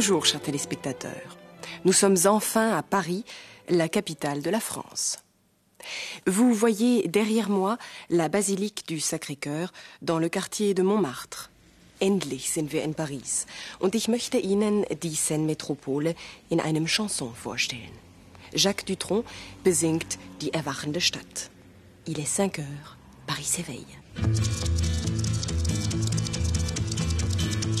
Bonjour, chers téléspectateurs. Nous sommes enfin à Paris, la capitale de la France. Vous voyez derrière moi la basilique du Sacré-Cœur dans le quartier de Montmartre. Endlich sind wir in Paris und ich möchte Ihnen die Seine-Metropole in einem Chanson vorstellen. Jacques Dutronc besingt die erwachende Stadt. Il est 5 heures, Paris s'éveille.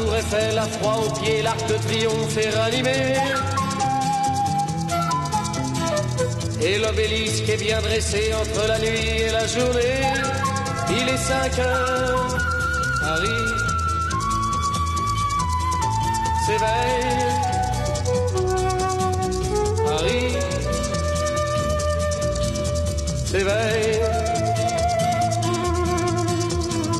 Tour Eiffel a froid aux pieds, l'arc de triomphe est ranimé. Et l'obélisque est bien dressé entre la nuit et la journée. Il est 5 heures, Paris s'éveille. Paris s'éveille.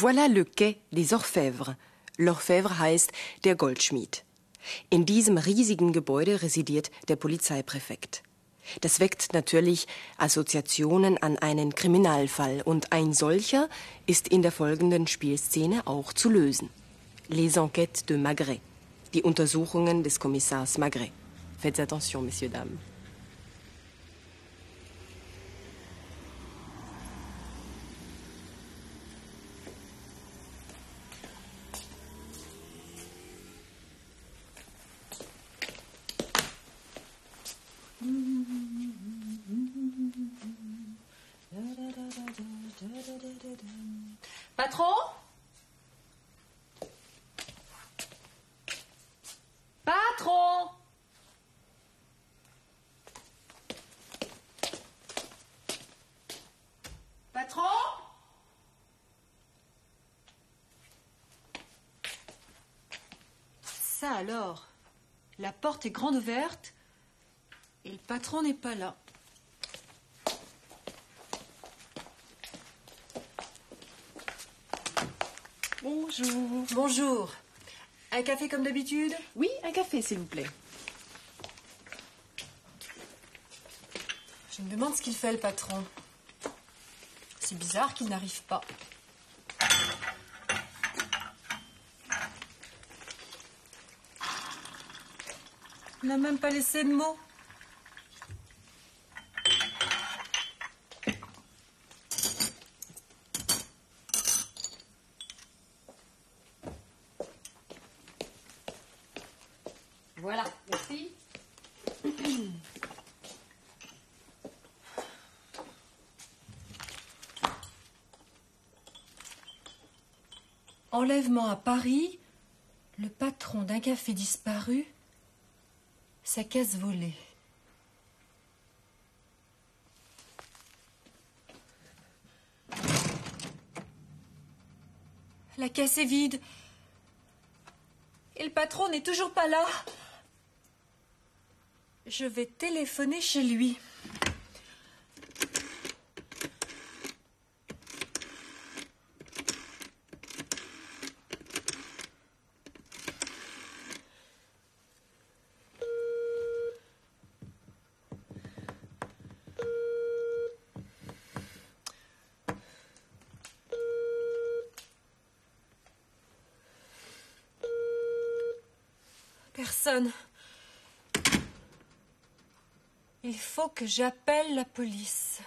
Voilà le quai des Orfèvres. L'Orfèvre heißt der Goldschmied. In diesem riesigen Gebäude residiert der Polizeipräfekt. Das weckt natürlich Assoziationen an einen Kriminalfall und ein solcher ist in der folgenden Spielszene auch zu lösen. Les enquêtes de Magret. Die Untersuchungen des Kommissars Magret. Faites attention, messieurs, dames. Porte est grande ouverte et le patron n'est pas là. Bonjour. Bonjour. Un café comme d'habitude? Oui, un café, s'il vous plaît. Je me demande ce qu'il fait le patron. C'est bizarre qu'il n'arrive pas. Il n'a même pas laissé de mots. Voilà, merci. Enlèvement à Paris, le patron d'un café disparu, sa caisse volée. La caisse est vide. Et le patron n'est toujours pas là. Je vais téléphoner chez lui. Il faut que j'appelle la police.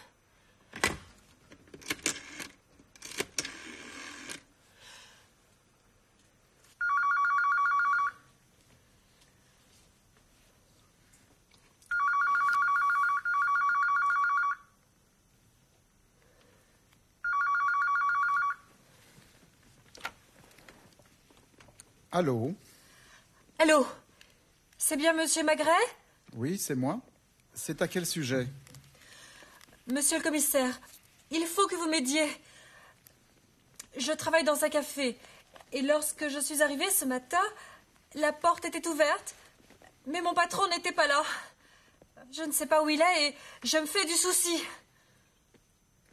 Allô? Allô? C'est bien Monsieur Magret Oui, c'est moi. C'est à quel sujet? Monsieur le commissaire, il faut que vous m'aidiez. Je travaille dans un café. Et lorsque je suis arrivée ce matin, la porte était ouverte, mais mon patron n'était pas là. Je ne sais pas où il est et je me fais du souci.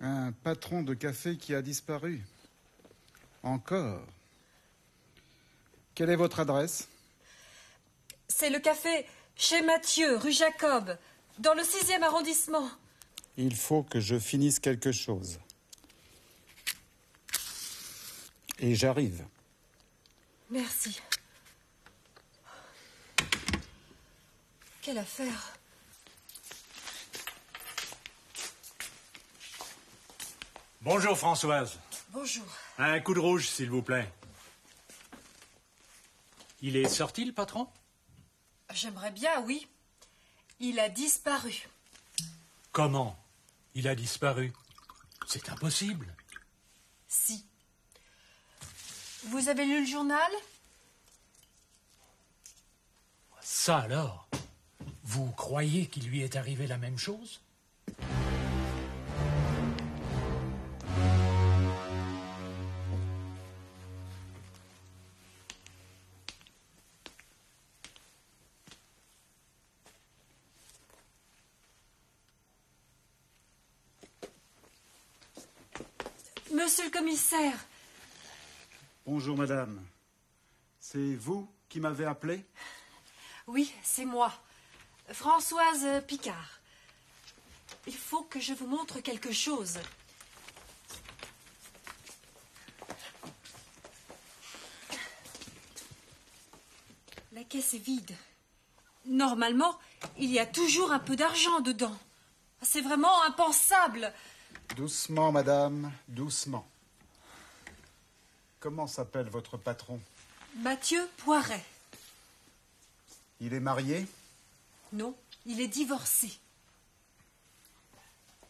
Un patron de café qui a disparu. Encore. Quelle est votre adresse? C'est le café chez Mathieu, rue Jacob, dans le sixième arrondissement. Il faut que je finisse quelque chose. Et j'arrive. Merci. Quelle affaire Bonjour Françoise. Bonjour. Un coup de rouge, s'il vous plaît. Il est sorti, le patron? J'aimerais bien, oui. Il a disparu. Comment Il a disparu? C'est impossible. Si. Vous avez lu le journal? Ça alors Vous croyez qu'il lui est arrivé la même chose? Monsieur le commissaire, Bonjour, madame. C'est vous qui m'avez appelé? Oui, c'est moi. Françoise Picard. Il faut que je vous montre quelque chose. La caisse est vide. Normalement, il y a toujours un peu d'argent dedans. C'est vraiment impensable. Doucement, madame, doucement. Comment s'appelle votre patron? Mathieu Poiret. Il est marié? Non, il est divorcé.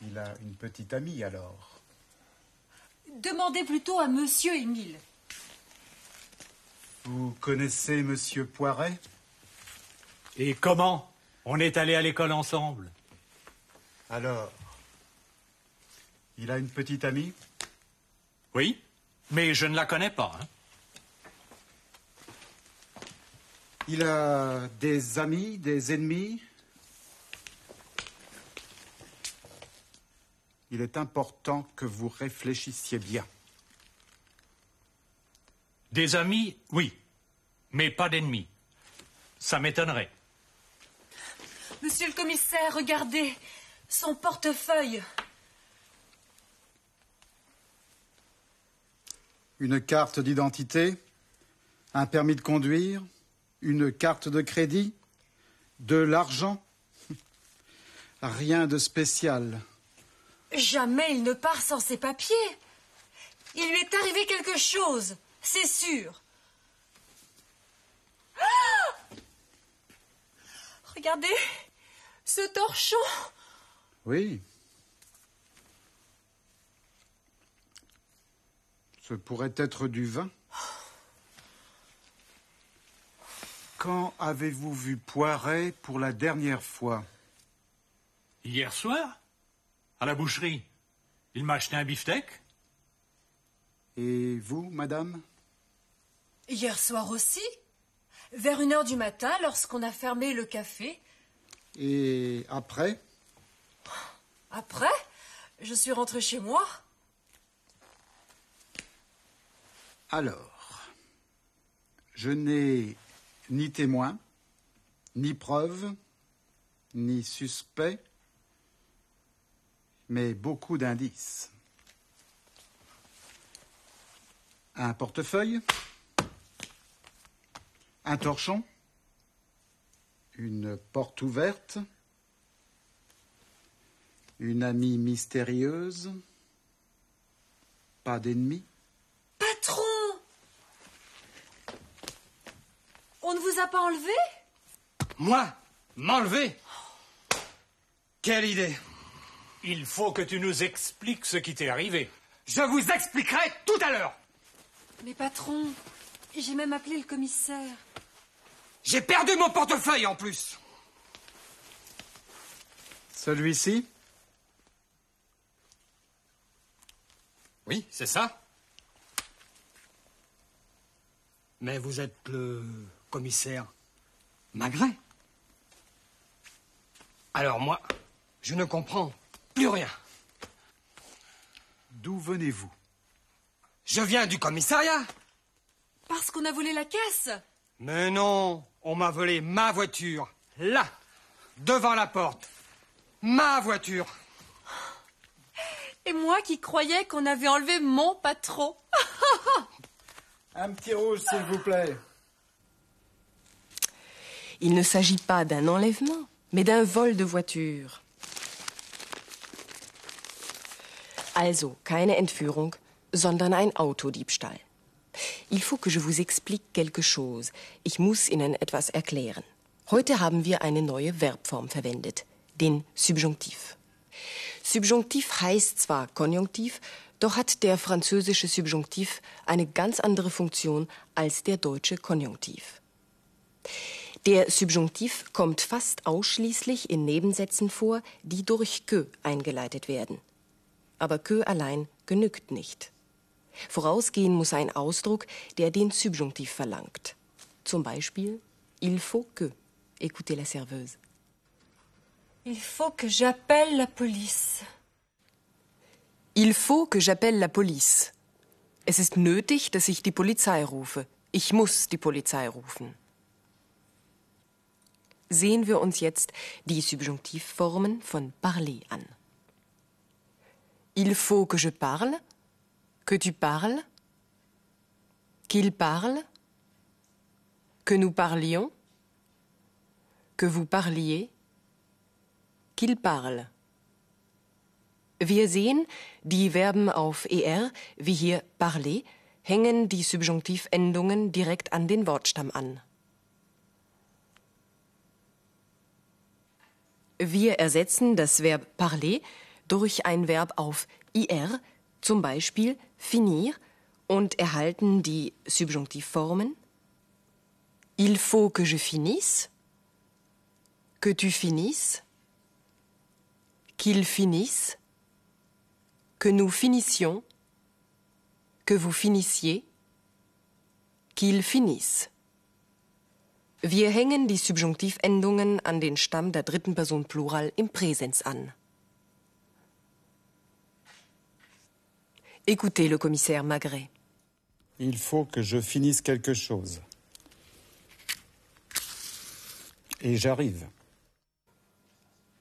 Il a une petite amie alors? Demandez plutôt à Monsieur Émile. Vous connaissez monsieur Poiret? Et comment? On est allés à l'école ensemble? Alors Il a une petite amie Oui, mais je ne la connais pas. hein. Il a des amis, des ennemis Il est important que vous réfléchissiez bien. Des amis, oui, mais pas d'ennemis. Ça m'étonnerait. Monsieur le commissaire, regardez son portefeuille. Une carte d'identité, un permis de conduire, une carte de crédit, de l'argent. Rien de spécial. Jamais il ne part sans ses papiers. Il lui est arrivé quelque chose, c'est sûr. Ah Regardez ce torchon. Oui. Ce pourrait être du vin. Quand avez-vous vu Poiret pour la dernière fois? Hier soir À la boucherie. Il m'a acheté un beefsteak Et vous, madame? Hier soir aussi. Vers une heure du matin, lorsqu'on a fermé le café. Et après? Après, je suis rentrée chez moi. Alors, je n'ai ni témoin, ni preuve, ni suspect, mais beaucoup d'indices. Un portefeuille, un torchon, une porte ouverte, une amie mystérieuse, pas d'ennemi. Patron On ne vous a pas enlevé? Moi M'enlever? Quelle idée Il faut que tu nous expliques ce qui t'est arrivé. Je vous expliquerai tout à l'heure Mais patron, j'ai même appelé le commissaire. J'ai perdu mon portefeuille en plus Celui-ci? Oui, c'est ça. Mais vous êtes le commissaire Magret. Alors moi, je ne comprends plus rien. D'où venez-vous? Je viens du commissariat. Parce qu'on a volé la caisse Mais non, on m'a volé ma voiture. Là, devant la porte. Ma voiture. Et moi qui croyais qu'on avait enlevé mon patron. Un petit rouge, s'il vous plaît. Il ne s'agit pas d'un enlèvement, mais d'un vol de voiture. Also, keine Entführung, sondern ein Autodiebstahl. Il faut que je vous explique quelque chose. Ich muss Ihnen etwas erklären. Heute haben wir eine neue Verbform verwendet, den Subjunktiv. Subjunktiv heißt zwar Konjunktiv, doch hat der französische Subjunktiv eine ganz andere Funktion als der deutsche Konjunktiv. Der Subjunktiv kommt fast ausschließlich in Nebensätzen vor, die durch que eingeleitet werden. Aber que allein genügt nicht. Vorausgehen muss ein Ausdruck, der den Subjunktiv verlangt. Zum Beispiel Il faut que. Écoutez la serveuse. Il faut que j'appelle la police. Il faut que j'appelle la police. Es ist nötig, dass ich die Polizei rufe. Ich muss die Polizei rufen. Sehen wir uns jetzt die Subjunktivformen von parler an. Il faut que je parle, que tu parles, qu'il parle, que nous parlions, que vous parliez, qu'il parle. Wir sehen, die Verben auf er, wie hier parler, hängen die Subjunktivendungen direkt an den Wortstamm an. Wir ersetzen das Verb parler durch ein Verb auf ir, zum Beispiel finir, und erhalten die Subjunktivformen Il faut que je finisse, que tu finisses, qu'il finisse, que nous finissions, que vous finissiez, qu'il finisse. Wir hängen die Subjunktivendungen an den Stamm der dritten Person Plural im Präsens an. Écoutez le commissaire Magret. Il faut que je finisse quelque chose. Et j'arrive.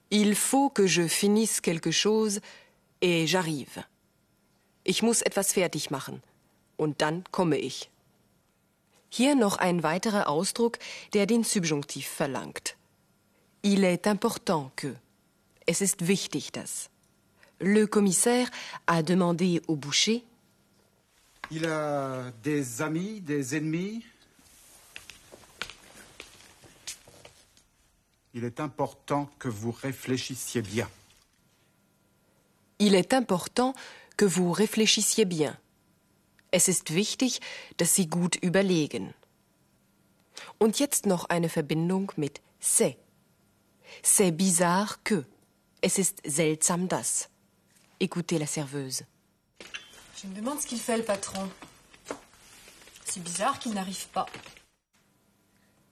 Il faut que je finisse quelque chose et j'arrive. Ich muss etwas fertig machen und dann komme ich. Hier noch ein weiterer Ausdruck, der den Subjunktiv verlangt. Il est important que. Es ist wichtig, dass. Le commissaire a demandé au boucher Il a des amis, des ennemis. Il est important que vous réfléchissiez bien. Il est important que vous réfléchissiez bien. Es ist wichtig, dass Sie gut überlegen. Und jetzt noch eine Verbindung mit c'est. C'est bizarre que. Es ist seltsam dass. Écoutez la serveuse. Je me demande ce qu'il fait, le patron. C'est bizarre qu'il n'arrive pas.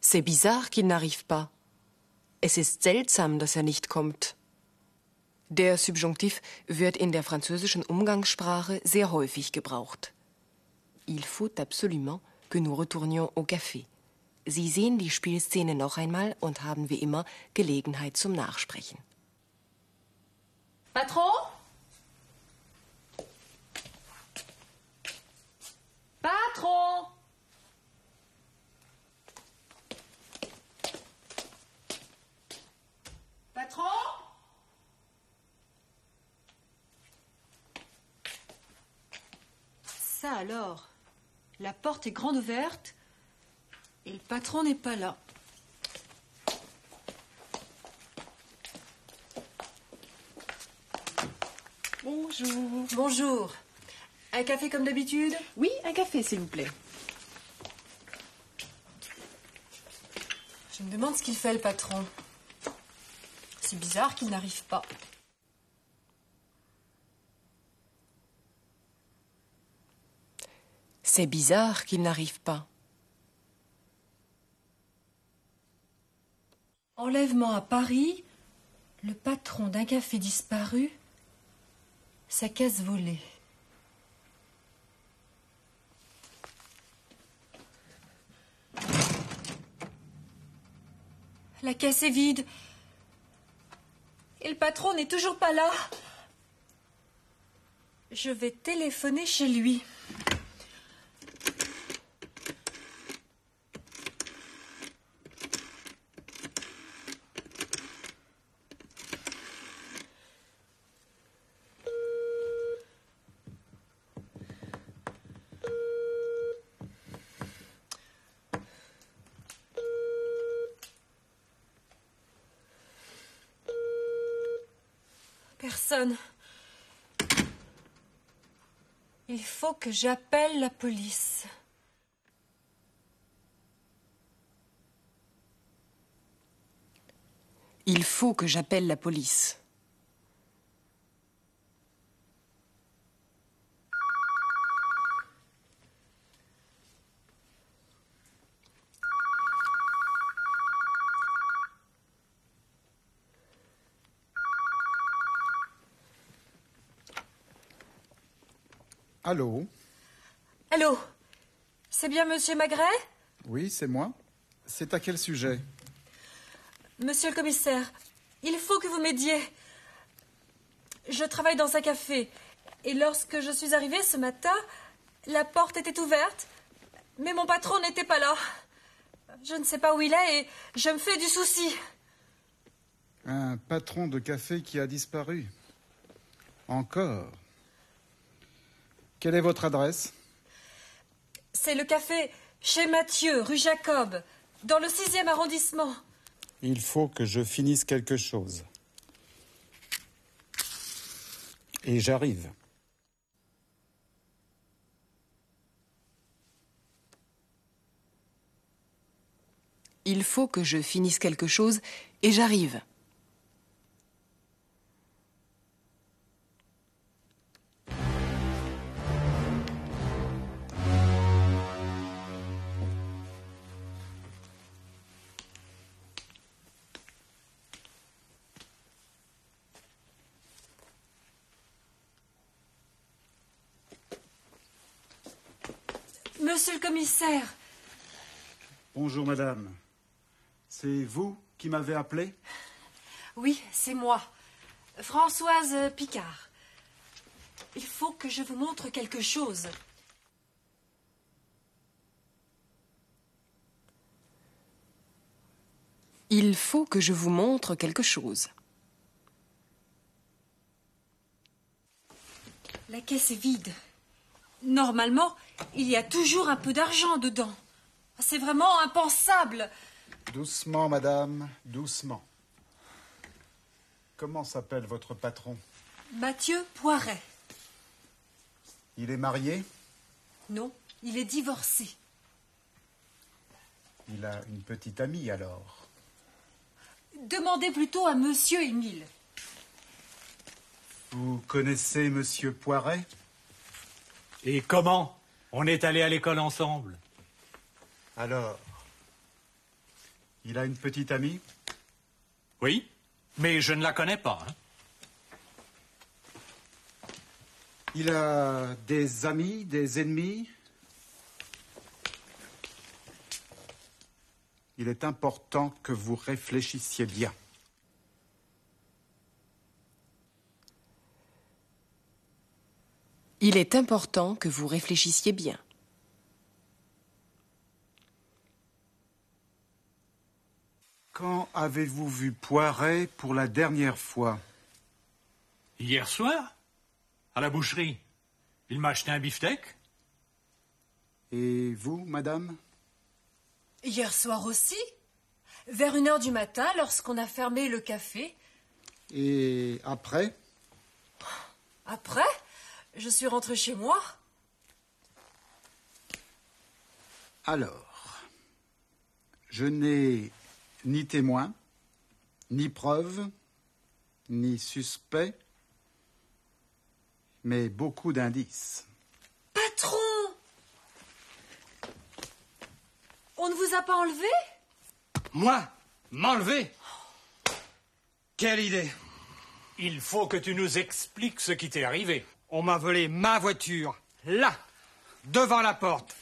C'est bizarre qu'il n'arrive pas. Es ist seltsam, dass er nicht kommt. Der Subjunktiv wird in der französischen Umgangssprache sehr häufig gebraucht. Il faut absolument que nous retournions au café. Sie sehen die Spielszene noch einmal und haben wie immer Gelegenheit zum Nachsprechen. Patron Patron Patron Ça alors La porte est grande ouverte et le patron n'est pas là. Bonjour. Bonjour. Un café comme d'habitude? Oui, un café, s'il vous plaît. Je me demande ce qu'il fait le patron. C'est bizarre qu'il n'arrive pas. C'est bizarre qu'il n'arrive pas. Enlèvement à Paris, le patron d'un café disparu, sa caisse volée. La caisse est vide. Et le patron n'est toujours pas là. Je vais téléphoner chez lui. Il faut que j'appelle la police. Il faut que j'appelle la police. Allô Allô C'est bien Monsieur Magret Oui, c'est moi. C'est à quel sujet? Monsieur le commissaire, il faut que vous m'aidiez. Je travaille dans un café. Et lorsque je suis arrivée ce matin, la porte était ouverte, mais mon patron n'était pas là. Je ne sais pas où il est et je me fais du souci. Un patron de café qui a disparu. Encore. Quelle est votre adresse? C'est le café chez Mathieu, rue Jacob, dans le sixième arrondissement. Il faut que je finisse quelque chose. Et j'arrive. Il faut que je finisse quelque chose et j'arrive. Monsieur le commissaire, Bonjour, madame. C'est vous qui m'avez appelé? Oui, c'est moi, Françoise Picard. Il faut que je vous montre quelque chose. Il faut que je vous montre quelque chose. La caisse est vide. Normalement, il y a toujours un peu d'argent dedans. C'est vraiment impensable. Doucement, madame, doucement. Comment s'appelle votre patron? Mathieu Poiret. Il est marié? Non, il est divorcé. Il a une petite amie alors. Demandez plutôt à Monsieur Émile. Vous connaissez monsieur Poiret? Et comment On est allé à l'école ensemble. Alors, il a une petite amie Oui, mais je ne la connais pas. hein. Il a des amis, des ennemis? Il est important que vous réfléchissiez bien. Il est important que vous réfléchissiez bien. Quand avez-vous vu Poiret pour la dernière fois? Hier soir, à la boucherie, il m'a acheté un beefsteak. Et vous, madame? Hier soir aussi Vers une heure du matin, lorsqu'on a fermé le café. Et après? Après, je suis rentrée chez moi. Alors, je n'ai ni témoin, ni preuve, ni suspect, mais beaucoup d'indices. Patron On ne vous a pas enlevé? Moi? M'enlever? Quelle idée Il faut que tu nous expliques ce qui t'est arrivé. On m'a volé ma voiture, là, devant la porte.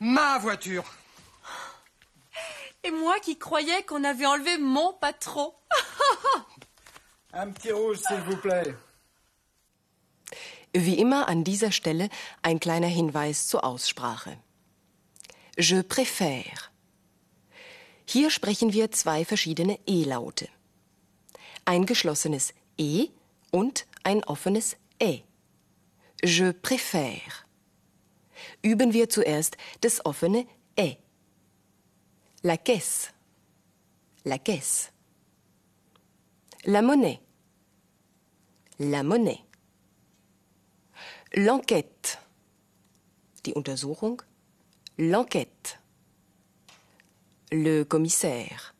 Ma voiture. Et moi qui croyais qu'on avait enlevé mon patron. Un petit rouge, s'il vous plaît. Wie immer an dieser Stelle ein kleiner Hinweis zur Aussprache. Je préfère. Hier sprechen wir zwei verschiedene E-Laute. Ein geschlossenes E und ein offenes Ä. Je préfère. Üben wir zuerst das offene Ä. La caisse. La caisse. La monnaie. La monnaie. L'enquête. Die Untersuchung. L'enquête. Le commissaire.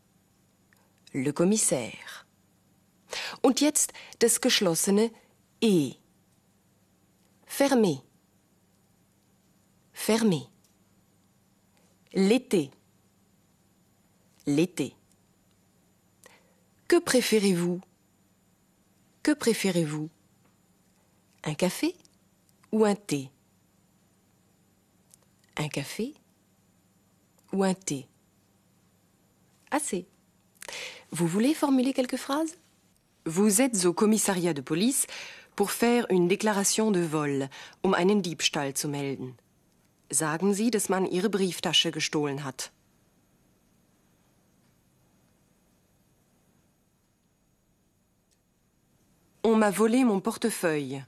Le commissaire. Und jetzt das geschlossene E. Fermé. Fermé. L'été. L'été. Que préférez-vous? Que préférez-vous? Un café ou un thé? Un café ou un thé? Assez. Vous voulez formuler quelques phrases? Vous êtes au commissariat de police pour faire une déclaration de vol, um einen Diebstahl zu melden. Sagen Sie, dass man Ihre Brieftasche gestohlen hat. On m'a volé mon portefeuille.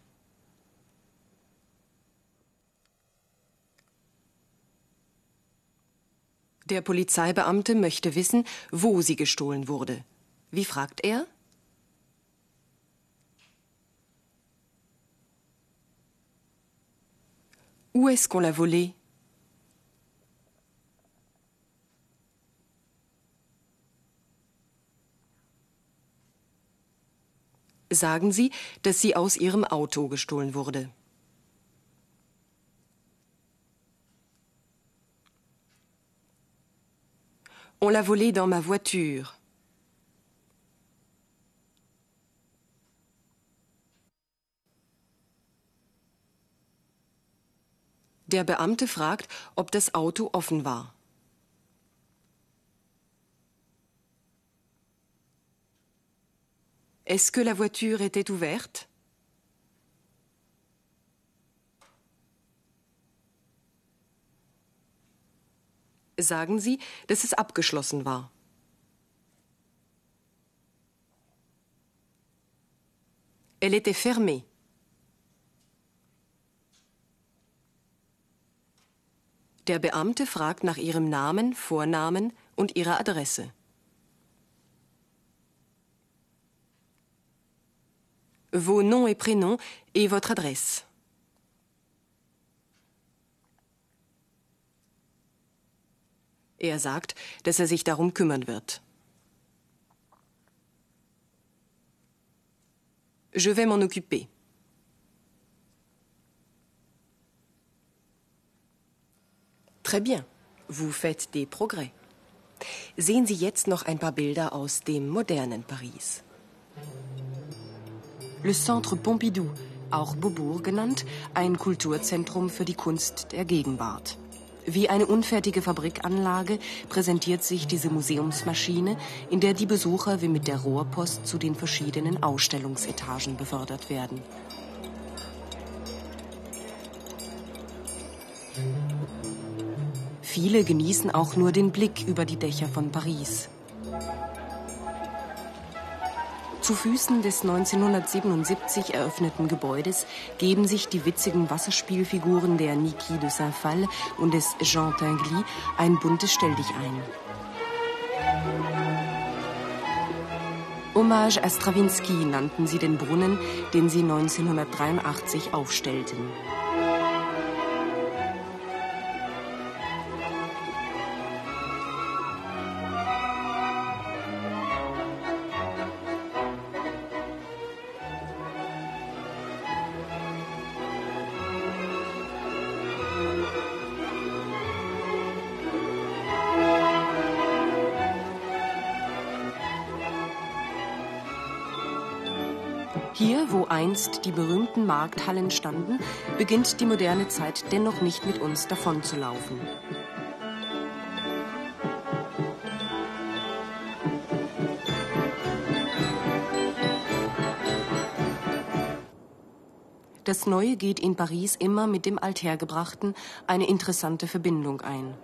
Der Polizeibeamte möchte wissen, wo sie gestohlen wurde. Wie fragt er? Où est-ce qu'on l'a volé Sagen Sie, dass sie aus Ihrem Auto gestohlen wurde. On l'a volé dans ma voiture. Der Beamte fragt, ob das Auto offen war. Est-ce que la voiture était ouverte Sagen Sie, dass es abgeschlossen war. Elle était fermée. Der Beamte fragt nach ihrem Namen, Vornamen und ihrer Adresse. Vos noms et prénoms et votre adresse. Er sagt, dass er sich darum kümmern wird. Je vais m'en occuper. Très bien. Vous faites des progrès. Sehen Sie jetzt noch ein paar Bilder aus dem modernen Paris. Le Centre Pompidou, auch Beaubourg genannt, ein Kulturzentrum für die Kunst der Gegenwart. Wie eine unfertige Fabrikanlage präsentiert sich diese Museumsmaschine, in der die Besucher wie mit der Rohrpost zu den verschiedenen Ausstellungsetagen befördert werden. Viele genießen auch nur den Blick über die Dächer von Paris. Zu Füßen des 1977 eröffneten Gebäudes geben sich die witzigen Wasserspielfiguren der Niki de Saint-Phal und des Jean Tinguely ein buntes Stelldich ein. Hommage à Stravinsky nannten sie den Brunnen, den sie 1983 aufstellten. Hier, wo einst die berühmten Markthallen standen, beginnt die moderne Zeit dennoch nicht mit uns davonzulaufen. Das Neue geht in Paris immer mit dem Althergebrachten eine interessante Verbindung ein.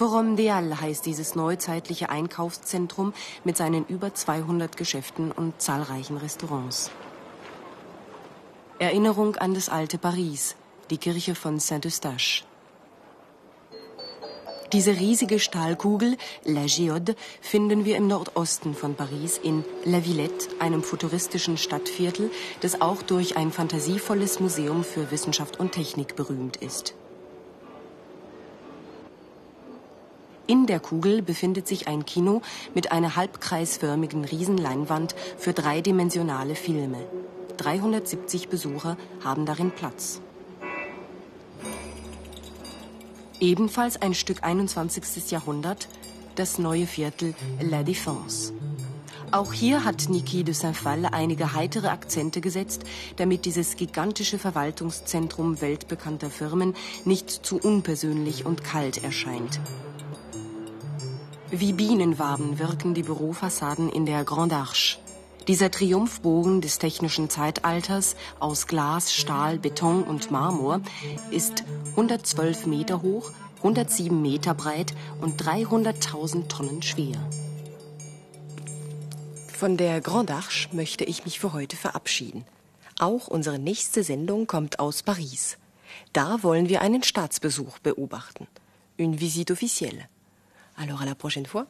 Forum Deal heißt dieses neuzeitliche Einkaufszentrum mit seinen über 200 Geschäften und zahlreichen Restaurants. Erinnerung an das alte Paris, die Kirche von Saint-Eustache. Diese riesige Stahlkugel, La Géode, finden wir im Nordosten von Paris in La Villette, einem futuristischen Stadtviertel, das auch durch ein fantasievolles Museum für Wissenschaft und Technik berühmt ist. In der Kugel befindet sich ein Kino mit einer halbkreisförmigen Riesenleinwand für dreidimensionale Filme. 370 Besucher haben darin Platz. Ebenfalls ein Stück 21. Jahrhundert, das neue Viertel La Défense. Auch hier hat Niki de Saint-Phal einige heitere Akzente gesetzt, damit dieses gigantische Verwaltungszentrum weltbekannter Firmen nicht zu unpersönlich und kalt erscheint. Wie Bienenwaben wirken die Bürofassaden in der Grande Arche. Dieser Triumphbogen des technischen Zeitalters aus Glas, Stahl, Beton und Marmor ist 112 Meter hoch, 107 Meter breit und 300.000 Tonnen schwer. Von der Grande Arche möchte ich mich für heute verabschieden. Auch unsere nächste Sendung kommt aus Paris. Da wollen wir einen Staatsbesuch beobachten. Une visite officielle. Alors à la prochaine fois.